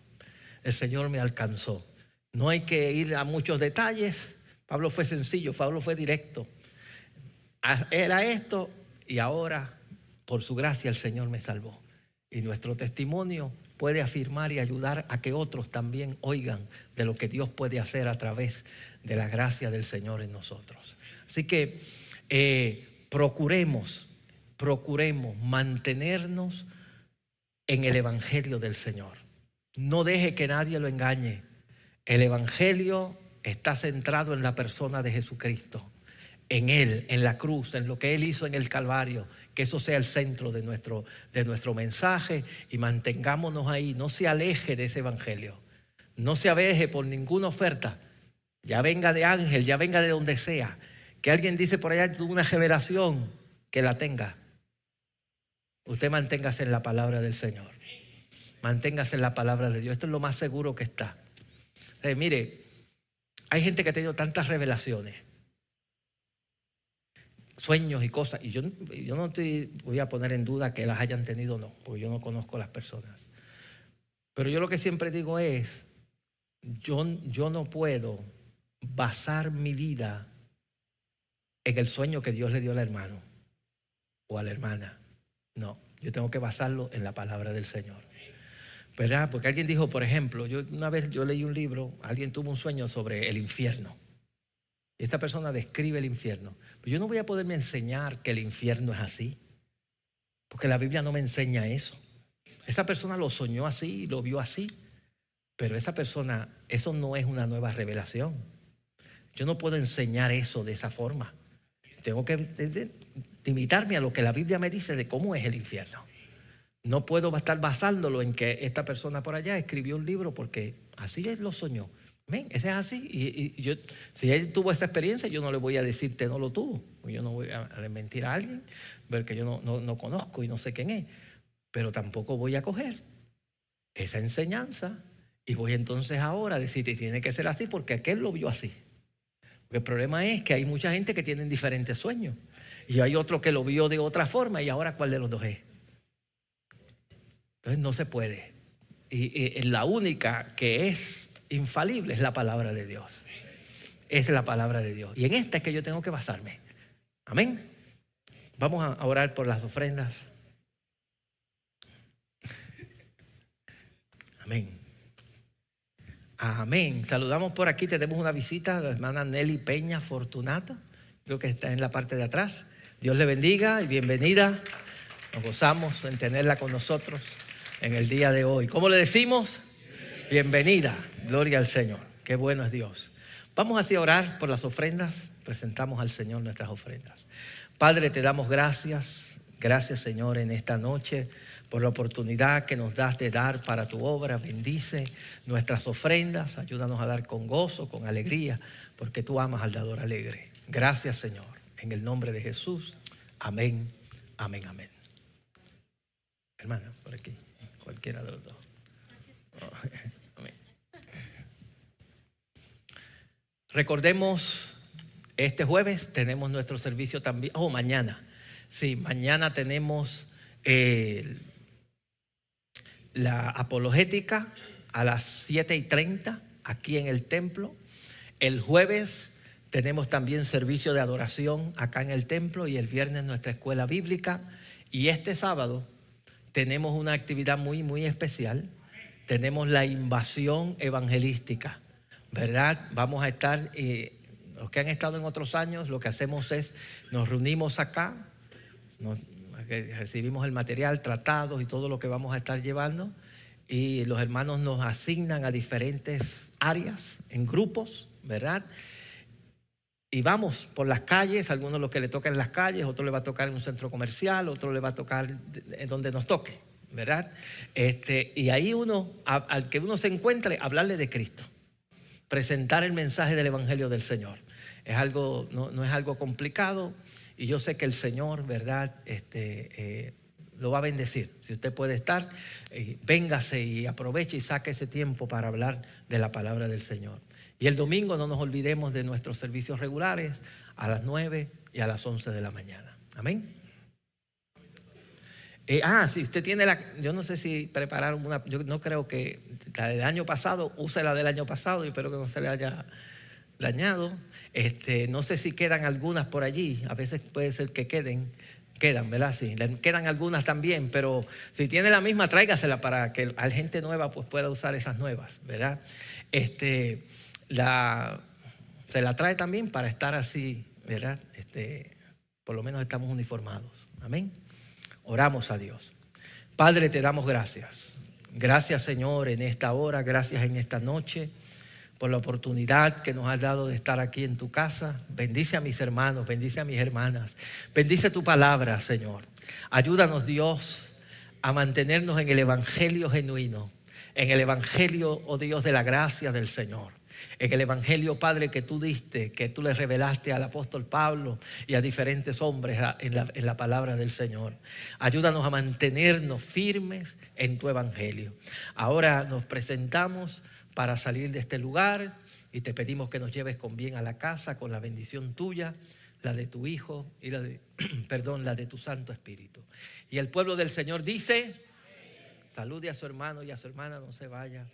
[SPEAKER 1] El Señor me alcanzó. No hay que ir a muchos detalles. Pablo fue sencillo, Pablo fue directo. Era esto y ahora por su gracia el Señor me salvó. Y nuestro testimonio puede afirmar y ayudar a que otros también oigan de lo que Dios puede hacer a través de la gracia del Señor en nosotros. Así que eh, procuremos, procuremos mantenernos en el Evangelio del Señor. No deje que nadie lo engañe. El Evangelio está centrado en la persona de Jesucristo, en Él, en la cruz, en lo que Él hizo en el Calvario, que eso sea el centro de nuestro, de nuestro mensaje y mantengámonos ahí, no se aleje de ese evangelio, no se aleje por ninguna oferta, ya venga de ángel, ya venga de donde sea, que alguien dice por allá una revelación, que la tenga. Usted manténgase en la palabra del Señor, manténgase en la palabra de Dios, esto es lo más seguro que está. Eh, mire, hay gente que ha tenido tantas revelaciones sueños y cosas. Y yo, yo no te voy a poner en duda que las hayan tenido o no, porque yo no conozco a las personas. Pero yo lo que siempre digo es, yo, yo no puedo basar mi vida en el sueño que Dios le dio al hermano o a la hermana. No, yo tengo que basarlo en la palabra del Señor. ¿Verdad? Porque alguien dijo, por ejemplo, yo una vez yo leí un libro, alguien tuvo un sueño sobre el infierno. Esta persona describe el infierno. Pero yo no voy a poderme enseñar que el infierno es así. Porque la Biblia no me enseña eso. Esa persona lo soñó así, lo vio así. Pero esa persona, eso no es una nueva revelación. Yo no puedo enseñar eso de esa forma. Tengo que limitarme a lo que la Biblia me dice de cómo es el infierno. No puedo estar basándolo en que esta persona por allá escribió un libro porque así es lo soñó. Ese es así. Y, yo, si él tuvo esa experiencia, yo no le voy a decir no lo tuvo. Yo no voy a, mentir a alguien, ver que yo no, no, no conozco y no sé quién es. Pero tampoco voy a coger esa enseñanza y voy entonces ahora a decir que tiene que ser así porque aquel lo vio así. Porque el problema es que hay mucha gente que tiene diferentes sueños. Y hay otro que lo vio de otra forma y ahora cuál de los dos es. Entonces no se puede. Y, la única que es infalible es la palabra de Dios. Es la palabra de Dios. Y en esta es que yo tengo que basarme. Amén. Vamos a orar por las ofrendas. Amén. Amén. Saludamos por aquí. Tenemos una visita de la hermana Nelly Peña Fortunata. Creo que está en la parte de atrás. Dios le bendiga y bienvenida. Nos gozamos en tenerla con nosotros en el día de hoy. ¿Cómo le decimos? Bienvenida. Gloria al Señor. Qué bueno es Dios. Vamos así a orar por las ofrendas. Presentamos al Señor nuestras ofrendas. Padre, te damos gracias. Gracias, Señor, en esta noche por la oportunidad que nos das de dar para tu obra. Bendice nuestras ofrendas. Ayúdanos a dar con gozo, con alegría, porque tú amas al dador alegre. Gracias, Señor. En el nombre de Jesús. Amén, amén, amén. Hermana, por aquí, cualquiera de los dos. Recordemos, este jueves tenemos nuestro servicio también, oh, mañana, sí, mañana tenemos eh, la apologética a las 7 y 30 aquí en el templo. El jueves tenemos también servicio de adoración acá en el templo y el viernes nuestra escuela bíblica. Y este sábado tenemos una actividad muy, muy especial. Tenemos la invasión evangelística, ¿verdad? Vamos a estar, eh, los que han estado en otros años, lo que hacemos es, nos reunimos acá, recibimos el material, tratados y todo lo que vamos a estar llevando, y los hermanos nos asignan a diferentes áreas, en grupos, ¿verdad? Y vamos por las calles, algunos los que le tocan en las calles, otro le va a tocar en un centro comercial, otro le va a tocar en donde nos toque, ¿verdad? Este, y ahí uno, al que uno se encuentre, hablarle de Cristo, presentar el mensaje del Evangelio del Señor. Es algo, no, no es algo complicado y yo sé que el Señor, ¿verdad? Este, eh, lo va a bendecir. Si usted puede estar, eh, véngase y aproveche y saque ese tiempo para hablar de la palabra del Señor. Y el domingo no nos olvidemos de nuestros servicios regulares a las 9 y a las 11 de la mañana. Amén. Eh, ah, si usted tiene la, yo no sé si prepararon una, yo no creo que la del año pasado, use la del año pasado y espero que no se le haya dañado. Este, no sé si quedan algunas por allí, a veces puede ser que queden, quedan, ¿verdad? Sí, quedan algunas también, pero si tiene la misma, tráigasela para que la gente nueva pues, pueda usar esas nuevas, ¿verdad? Este, la, se la trae también para estar así, ¿verdad? Este, por lo menos estamos uniformados. Amén. Oramos a Dios. Padre, te damos gracias. Gracias, Señor, en esta hora, gracias en esta noche por la oportunidad que nos has dado de estar aquí en tu casa. Bendice a mis hermanos, bendice a mis hermanas. Bendice tu palabra, Señor. Ayúdanos, Dios, a mantenernos en el Evangelio genuino, en el Evangelio, oh Dios, de la gracia del Señor en el Evangelio, Padre, que tú diste, que tú le revelaste al apóstol Pablo y a diferentes hombres en la, palabra del Señor. Ayúdanos a mantenernos firmes en tu Evangelio. Ahora nos presentamos para salir de este lugar y te pedimos que nos lleves con bien a la casa, con la bendición tuya, la de tu Hijo y la de, perdón, la de tu Santo Espíritu. Y el pueblo del Señor dice, salude a su hermano y a su hermana, no se vaya.